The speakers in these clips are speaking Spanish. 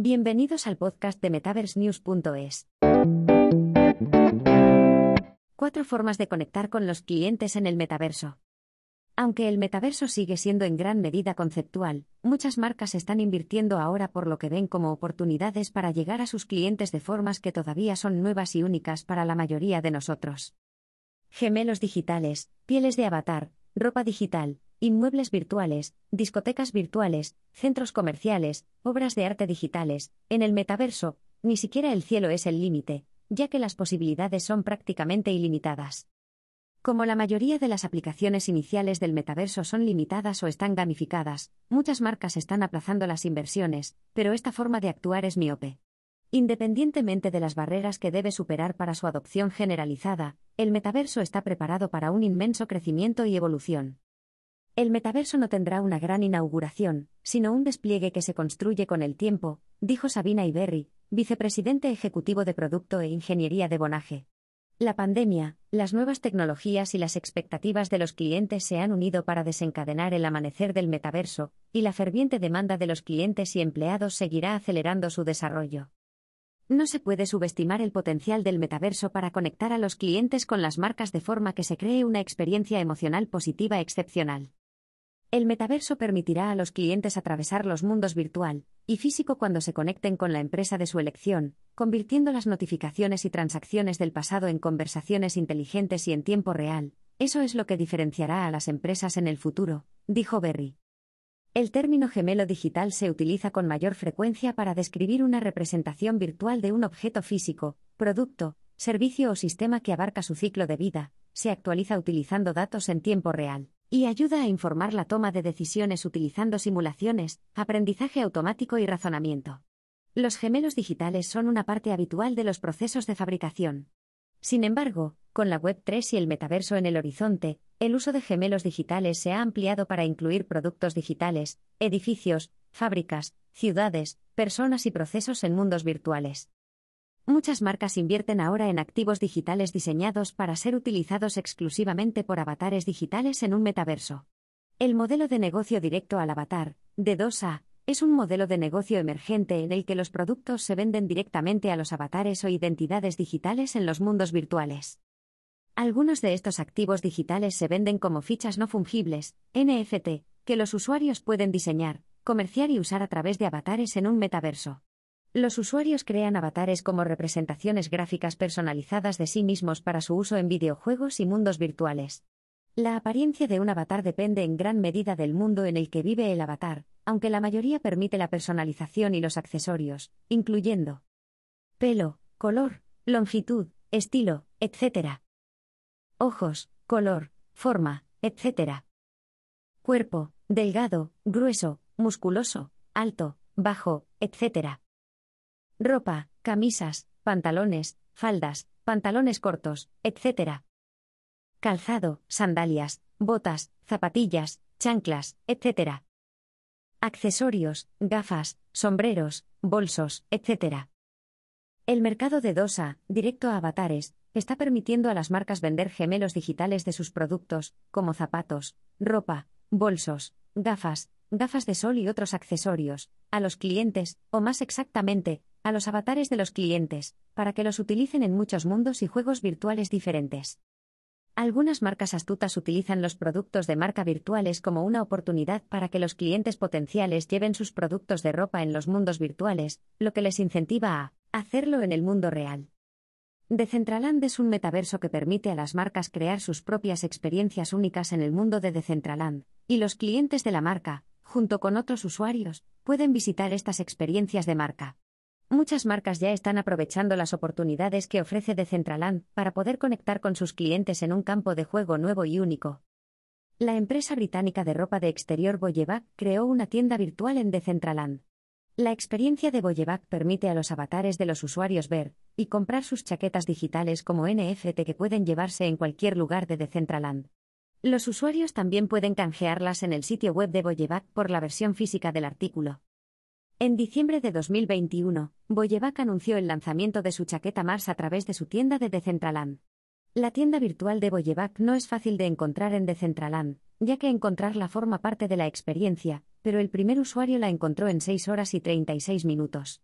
Bienvenidos al podcast de MetaverseNews.es. Cuatro formas de conectar con los clientes en el metaverso. Aunque el metaverso sigue siendo en gran medida conceptual, muchas marcas están invirtiendo ahora por lo que ven como oportunidades para llegar a sus clientes de formas que todavía son nuevas y únicas para la mayoría de nosotros. Gemelos digitales, pieles de avatar, ropa digital, inmuebles virtuales, discotecas virtuales, centros comerciales, obras de arte digitales, en el metaverso, ni siquiera el cielo es el límite, ya que las posibilidades son prácticamente ilimitadas. Como la mayoría de las aplicaciones iniciales del metaverso son limitadas o están gamificadas, muchas marcas están aplazando las inversiones, pero esta forma de actuar es miope. Independientemente de las barreras que debe superar para su adopción generalizada, el metaverso está preparado para un inmenso crecimiento y evolución. El metaverso no tendrá una gran inauguración, sino un despliegue que se construye con el tiempo, dijo Sabina Iberri, vicepresidente ejecutivo de Producto e Ingeniería de Bonaje. La pandemia, las nuevas tecnologías y las expectativas de los clientes se han unido para desencadenar el amanecer del metaverso, y la ferviente demanda de los clientes y empleados seguirá acelerando su desarrollo. No se puede subestimar el potencial del metaverso para conectar a los clientes con las marcas de forma que se cree una experiencia emocional positiva excepcional. El metaverso permitirá a los clientes atravesar los mundos virtual y físico cuando se conecten con la empresa de su elección, convirtiendo las notificaciones y transacciones del pasado en conversaciones inteligentes y en tiempo real. Eso es lo que diferenciará a las empresas en el futuro, dijo Berry. El término gemelo digital se utiliza con mayor frecuencia para describir una representación virtual de un objeto físico, producto, servicio o sistema que abarca su ciclo de vida, se actualiza utilizando datos en tiempo real y ayuda a informar la toma de decisiones utilizando simulaciones, aprendizaje automático y razonamiento. Los gemelos digitales son una parte habitual de los procesos de fabricación. Sin embargo, con la Web3 y el metaverso en el horizonte, el uso de gemelos digitales se ha ampliado para incluir productos digitales, edificios, fábricas, ciudades, personas y procesos en mundos virtuales. Muchas marcas invierten ahora en activos digitales diseñados para ser utilizados exclusivamente por avatares digitales en un metaverso. El modelo de negocio directo al avatar, de 2A, es un modelo de negocio emergente en el que los productos se venden directamente a los avatares o identidades digitales en los mundos virtuales. Algunos de estos activos digitales se venden como fichas no fungibles, NFT, que los usuarios pueden diseñar, comerciar y usar a través de avatares en un metaverso. Los usuarios crean avatares como representaciones gráficas personalizadas de sí mismos para su uso en videojuegos y mundos virtuales. La apariencia de un avatar depende en gran medida del mundo en el que vive el avatar, aunque la mayoría permite la personalización y los accesorios, incluyendo pelo, color, longitud, estilo, etc. Ojos, color, forma, etc. Cuerpo, delgado, grueso, musculoso, alto, bajo, etc. Ropa, camisas, pantalones, faldas, pantalones cortos, etc. Calzado, sandalias, botas, zapatillas, chanclas, etc. Accesorios, gafas, sombreros, bolsos, etc. El mercado de DOSA, directo a avatares, está permitiendo a las marcas vender gemelos digitales de sus productos, como zapatos, ropa, bolsos, gafas, gafas de sol y otros accesorios, a los clientes, o más exactamente, a los avatares de los clientes, para que los utilicen en muchos mundos y juegos virtuales diferentes. Algunas marcas astutas utilizan los productos de marca virtuales como una oportunidad para que los clientes potenciales lleven sus productos de ropa en los mundos virtuales, lo que les incentiva a hacerlo en el mundo real. Decentraland es un metaverso que permite a las marcas crear sus propias experiencias únicas en el mundo de Decentraland, y los clientes de la marca, junto con otros usuarios, pueden visitar estas experiencias de marca. Muchas marcas ya están aprovechando las oportunidades que ofrece Decentraland para poder conectar con sus clientes en un campo de juego nuevo y único. La empresa británica de ropa de exterior Boyevac creó una tienda virtual en Decentraland. La experiencia de Boyevac permite a los avatares de los usuarios ver y comprar sus chaquetas digitales como NFT que pueden llevarse en cualquier lugar de Decentraland. Los usuarios también pueden canjearlas en el sitio web de Boyevac por la versión física del artículo. En diciembre de 2021, Boyevac anunció el lanzamiento de su chaqueta Mars a través de su tienda de Decentraland. La tienda virtual de Boyevac no es fácil de encontrar en Decentraland, ya que encontrarla forma parte de la experiencia, pero el primer usuario la encontró en 6 horas y 36 minutos.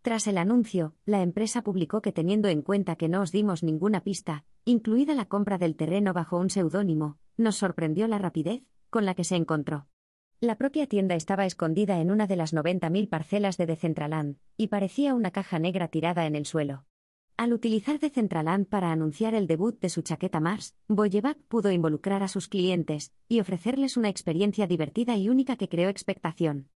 Tras el anuncio, la empresa publicó que teniendo en cuenta que no os dimos ninguna pista, incluida la compra del terreno bajo un seudónimo, nos sorprendió la rapidez con la que se encontró. La propia tienda estaba escondida en una de las 90.000 parcelas de Decentraland, y parecía una caja negra tirada en el suelo. Al utilizar Decentraland para anunciar el debut de su chaqueta Mars, Boyevac pudo involucrar a sus clientes y ofrecerles una experiencia divertida y única que creó expectación.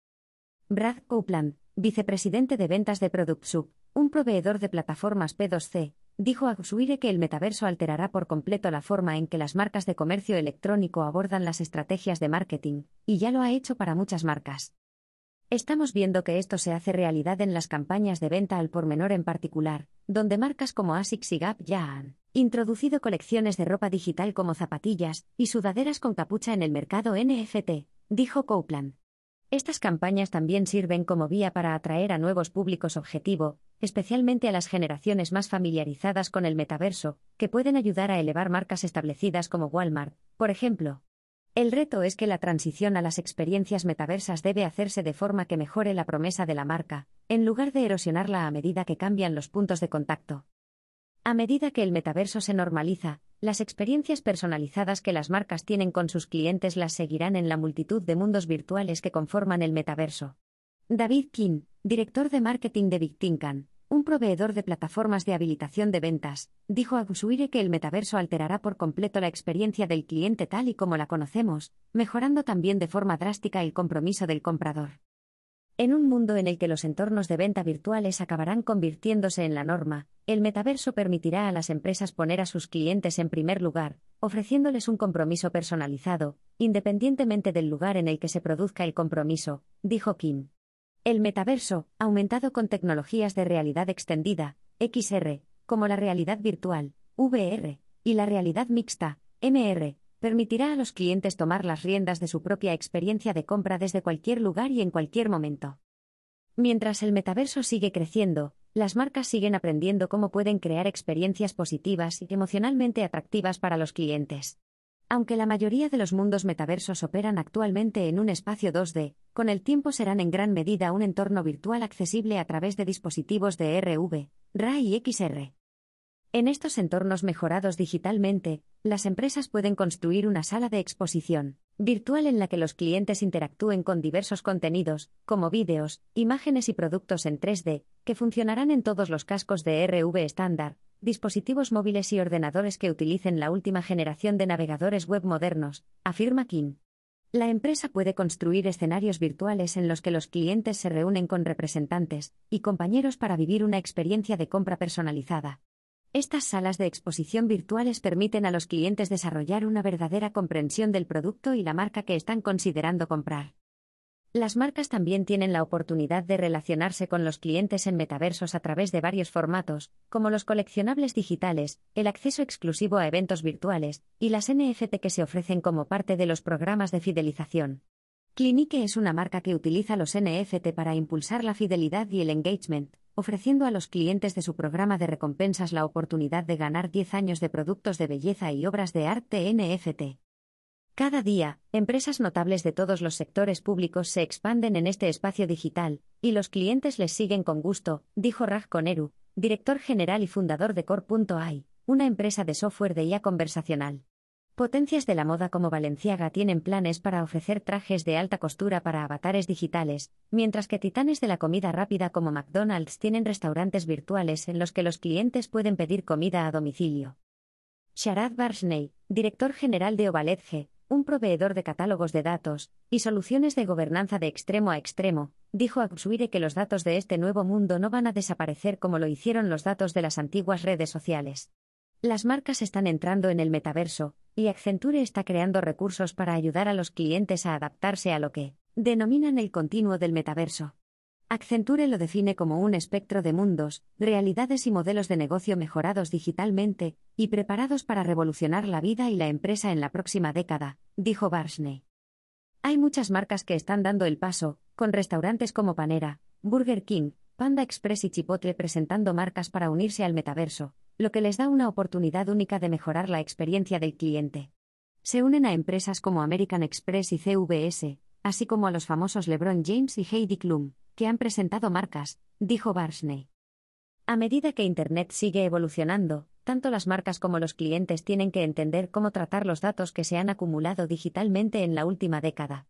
Brad Copeland, vicepresidente de ventas de ProductSub, un proveedor de plataformas P2C, dijo a Gusuire que el metaverso alterará por completo la forma en que las marcas de comercio electrónico abordan las estrategias de marketing, y ya lo ha hecho para muchas marcas. Estamos viendo que esto se hace realidad en las campañas de venta al por menor en particular, donde marcas como ASICS y Gap ya han introducido colecciones de ropa digital como zapatillas y sudaderas con capucha en el mercado NFT, dijo Copeland. Estas campañas también sirven como vía para atraer a nuevos públicos objetivo, especialmente a las generaciones más familiarizadas con el metaverso, que pueden ayudar a elevar marcas establecidas como Walmart, por ejemplo. El reto es que la transición a las experiencias metaversas debe hacerse de forma que mejore la promesa de la marca, en lugar de erosionarla a medida que cambian los puntos de contacto. A medida que el metaverso se normaliza, las experiencias personalizadas que las marcas tienen con sus clientes las seguirán en la multitud de mundos virtuales que conforman el metaverso. David King, director de marketing de Victincan, un proveedor de plataformas de habilitación de ventas, dijo a Gusuire que el metaverso alterará por completo la experiencia del cliente tal y como la conocemos, mejorando también de forma drástica el compromiso del comprador. En un mundo en el que los entornos de venta virtuales acabarán convirtiéndose en la norma, el metaverso permitirá a las empresas poner a sus clientes en primer lugar, ofreciéndoles un compromiso personalizado, independientemente del lugar en el que se produzca el compromiso, dijo Kim. El metaverso, aumentado con tecnologías de realidad extendida, XR, como la realidad virtual, VR, y la realidad mixta, MR, permitirá a los clientes tomar las riendas de su propia experiencia de compra desde cualquier lugar y en cualquier momento. Mientras el metaverso sigue creciendo, las marcas siguen aprendiendo cómo pueden crear experiencias positivas y emocionalmente atractivas para los clientes. Aunque la mayoría de los mundos metaversos operan actualmente en un espacio 2D, con el tiempo serán en gran medida un entorno virtual accesible a través de dispositivos de RV, RA y XR. En estos entornos mejorados digitalmente, las empresas pueden construir una sala de exposición virtual en la que los clientes interactúen con diversos contenidos, como vídeos, imágenes y productos en 3D, que funcionarán en todos los cascos de RV estándar, dispositivos móviles y ordenadores que utilicen la última generación de navegadores web modernos, afirma King. La empresa puede construir escenarios virtuales en los que los clientes se reúnen con representantes y compañeros para vivir una experiencia de compra personalizada. Estas salas de exposición virtuales permiten a los clientes desarrollar una verdadera comprensión del producto y la marca que están considerando comprar. Las marcas también tienen la oportunidad de relacionarse con los clientes en metaversos a través de varios formatos, como los coleccionables digitales, el acceso exclusivo a eventos virtuales, y las NFT que se ofrecen como parte de los programas de fidelización. Clinique es una marca que utiliza los NFT para impulsar la fidelidad y el engagement, ofreciendo a los clientes de su programa de recompensas la oportunidad de ganar 10 años de productos de belleza y obras de arte NFT. Cada día, empresas notables de todos los sectores públicos se expanden en este espacio digital, y los clientes les siguen con gusto, dijo Raj Koneru, director general y fundador de Core.ai, una empresa de software de IA conversacional. Potencias de la moda como Valenciaga tienen planes para ofrecer trajes de alta costura para avatares digitales, mientras que titanes de la comida rápida como McDonald's tienen restaurantes virtuales en los que los clientes pueden pedir comida a domicilio. Sharad Barsney, director general de Ovaledge, un proveedor de catálogos de datos y soluciones de gobernanza de extremo a extremo, dijo a Xuire que los datos de este nuevo mundo no van a desaparecer como lo hicieron los datos de las antiguas redes sociales. Las marcas están entrando en el metaverso, y Accenture está creando recursos para ayudar a los clientes a adaptarse a lo que denominan el continuo del metaverso. Accenture lo define como un espectro de mundos, realidades y modelos de negocio mejorados digitalmente y preparados para revolucionar la vida y la empresa en la próxima década, dijo Barsney. Hay muchas marcas que están dando el paso, con restaurantes como Panera, Burger King, Panda Express y Chipotle presentando marcas para unirse al metaverso, lo que les da una oportunidad única de mejorar la experiencia del cliente. Se unen a empresas como American Express y CVS, así como a los famosos LeBron James y Heidi Klum, que han presentado marcas, dijo Barsney. A medida que Internet sigue evolucionando, tanto las marcas como los clientes tienen que entender cómo tratar los datos que se han acumulado digitalmente en la última década.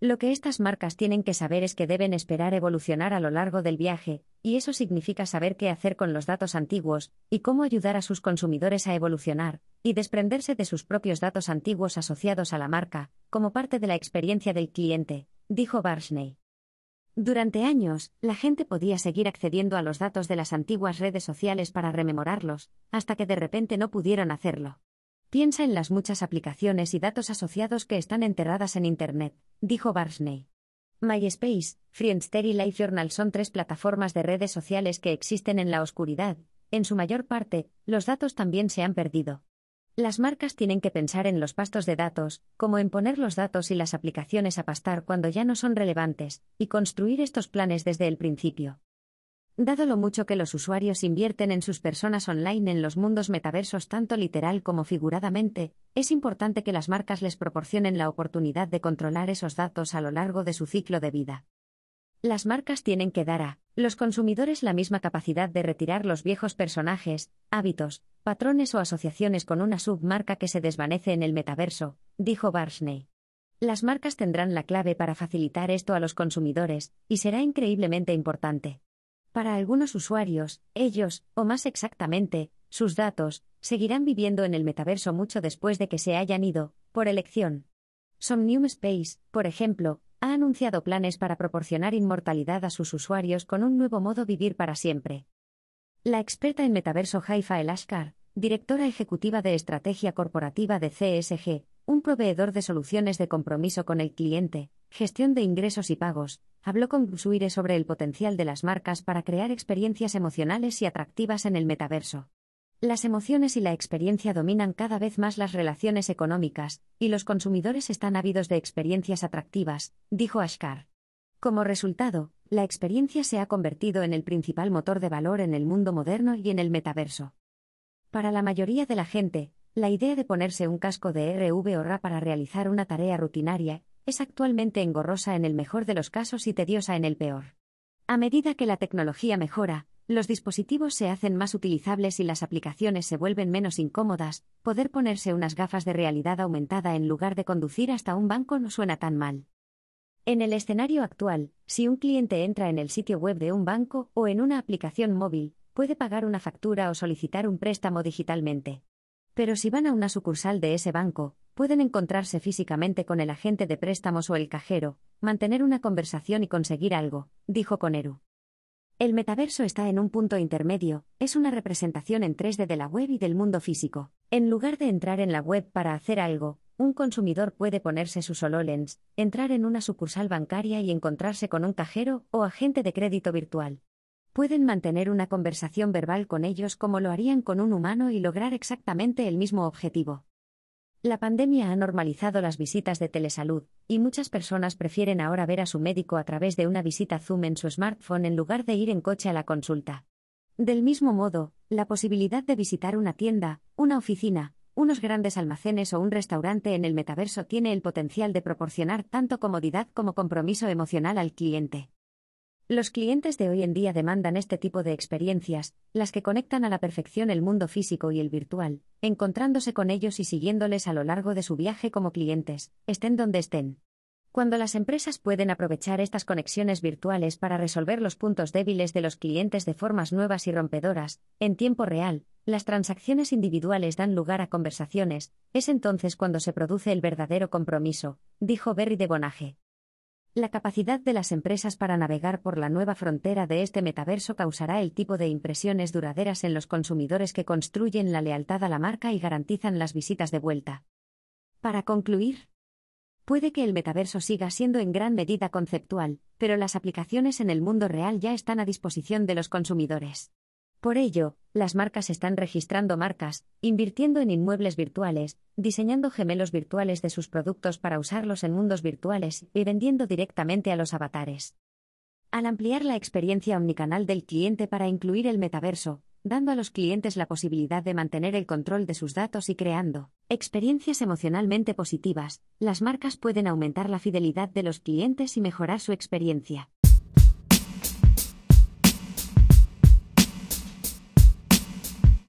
Lo que estas marcas tienen que saber es que deben esperar evolucionar a lo largo del viaje, y eso significa saber qué hacer con los datos antiguos, y cómo ayudar a sus consumidores a evolucionar, y desprenderse de sus propios datos antiguos asociados a la marca, como parte de la experiencia del cliente, dijo Barsney. Durante años, la gente podía seguir accediendo a los datos de las antiguas redes sociales para rememorarlos, hasta que de repente no pudieron hacerlo. Piensa en las muchas aplicaciones y datos asociados que están enterradas en Internet, dijo Barsney. MySpace, Friendster y LiveJournal son tres plataformas de redes sociales que existen en la oscuridad. En su mayor parte, los datos también se han perdido. Las marcas tienen que pensar en los pastos de datos, como en poner los datos y las aplicaciones a pastar cuando ya no son relevantes, y construir estos planes desde el principio. Dado lo mucho que los usuarios invierten en sus personas online en los mundos metaversos tanto literal como figuradamente, es importante que las marcas les proporcionen la oportunidad de controlar esos datos a lo largo de su ciclo de vida. Las marcas tienen que dar a los consumidores la misma capacidad de retirar los viejos personajes, hábitos, patrones o asociaciones con una submarca que se desvanece en el metaverso, dijo Barsney. Las marcas tendrán la clave para facilitar esto a los consumidores, y será increíblemente importante. Para algunos usuarios, ellos, o más exactamente, sus datos, seguirán viviendo en el metaverso mucho después de que se hayan ido, por elección. Somnium Space, por ejemplo, ha anunciado planes para proporcionar inmortalidad a sus usuarios con un nuevo modo vivir para siempre. La experta en metaverso Haifa El Ashkar, directora ejecutiva de estrategia corporativa de CSG, un proveedor de soluciones de compromiso con el cliente, gestión de ingresos y pagos, habló con Suire sobre el potencial de las marcas para crear experiencias emocionales y atractivas en el metaverso. Las emociones y la experiencia dominan cada vez más las relaciones económicas, y los consumidores están ávidos de experiencias atractivas, dijo Ashkar. Como resultado, la experiencia se ha convertido en el principal motor de valor en el mundo moderno y en el metaverso. Para la mayoría de la gente, la idea de ponerse un casco de RV o RA para realizar una tarea rutinaria es actualmente engorrosa en el mejor de los casos y tediosa en el peor. A medida que la tecnología mejora, los dispositivos se hacen más utilizables y las aplicaciones se vuelven menos incómodas, poder ponerse unas gafas de realidad aumentada en lugar de conducir hasta un banco no suena tan mal. En el escenario actual, si un cliente entra en el sitio web de un banco o en una aplicación móvil, puede pagar una factura o solicitar un préstamo digitalmente. Pero si van a una sucursal de ese banco, pueden encontrarse físicamente con el agente de préstamos o el cajero, mantener una conversación y conseguir algo, dijo Coneru. El metaverso está en un punto intermedio, es una representación en 3D de la web y del mundo físico. En lugar de entrar en la web para hacer algo, un consumidor puede ponerse su HoloLens, entrar en una sucursal bancaria y encontrarse con un cajero o agente de crédito virtual. Pueden mantener una conversación verbal con ellos como lo harían con un humano y lograr exactamente el mismo objetivo. La pandemia ha normalizado las visitas de telesalud, y muchas personas prefieren ahora ver a su médico a través de una visita Zoom en su smartphone en lugar de ir en coche a la consulta. Del mismo modo, la posibilidad de visitar una tienda, una oficina, unos grandes almacenes o un restaurante en el metaverso tiene el potencial de proporcionar tanto comodidad como compromiso emocional al cliente. Los clientes de hoy en día demandan este tipo de experiencias, las que conectan a la perfección el mundo físico y el virtual, encontrándose con ellos y siguiéndoles a lo largo de su viaje como clientes, estén donde estén. Cuando las empresas pueden aprovechar estas conexiones virtuales para resolver los puntos débiles de los clientes de formas nuevas y rompedoras, en tiempo real, las transacciones individuales dan lugar a conversaciones, es entonces cuando se produce el verdadero compromiso, dijo Berry de Bonaje. La capacidad de las empresas para navegar por la nueva frontera de este metaverso causará el tipo de impresiones duraderas en los consumidores que construyen la lealtad a la marca y garantizan las visitas de vuelta. Para concluir, puede que el metaverso siga siendo en gran medida conceptual, pero las aplicaciones en el mundo real ya están a disposición de los consumidores. Por ello, las marcas están registrando marcas, invirtiendo en inmuebles virtuales, diseñando gemelos virtuales de sus productos para usarlos en mundos virtuales y vendiendo directamente a los avatares. Al ampliar la experiencia omnicanal del cliente para incluir el metaverso, dando a los clientes la posibilidad de mantener el control de sus datos y creando experiencias emocionalmente positivas, las marcas pueden aumentar la fidelidad de los clientes y mejorar su experiencia.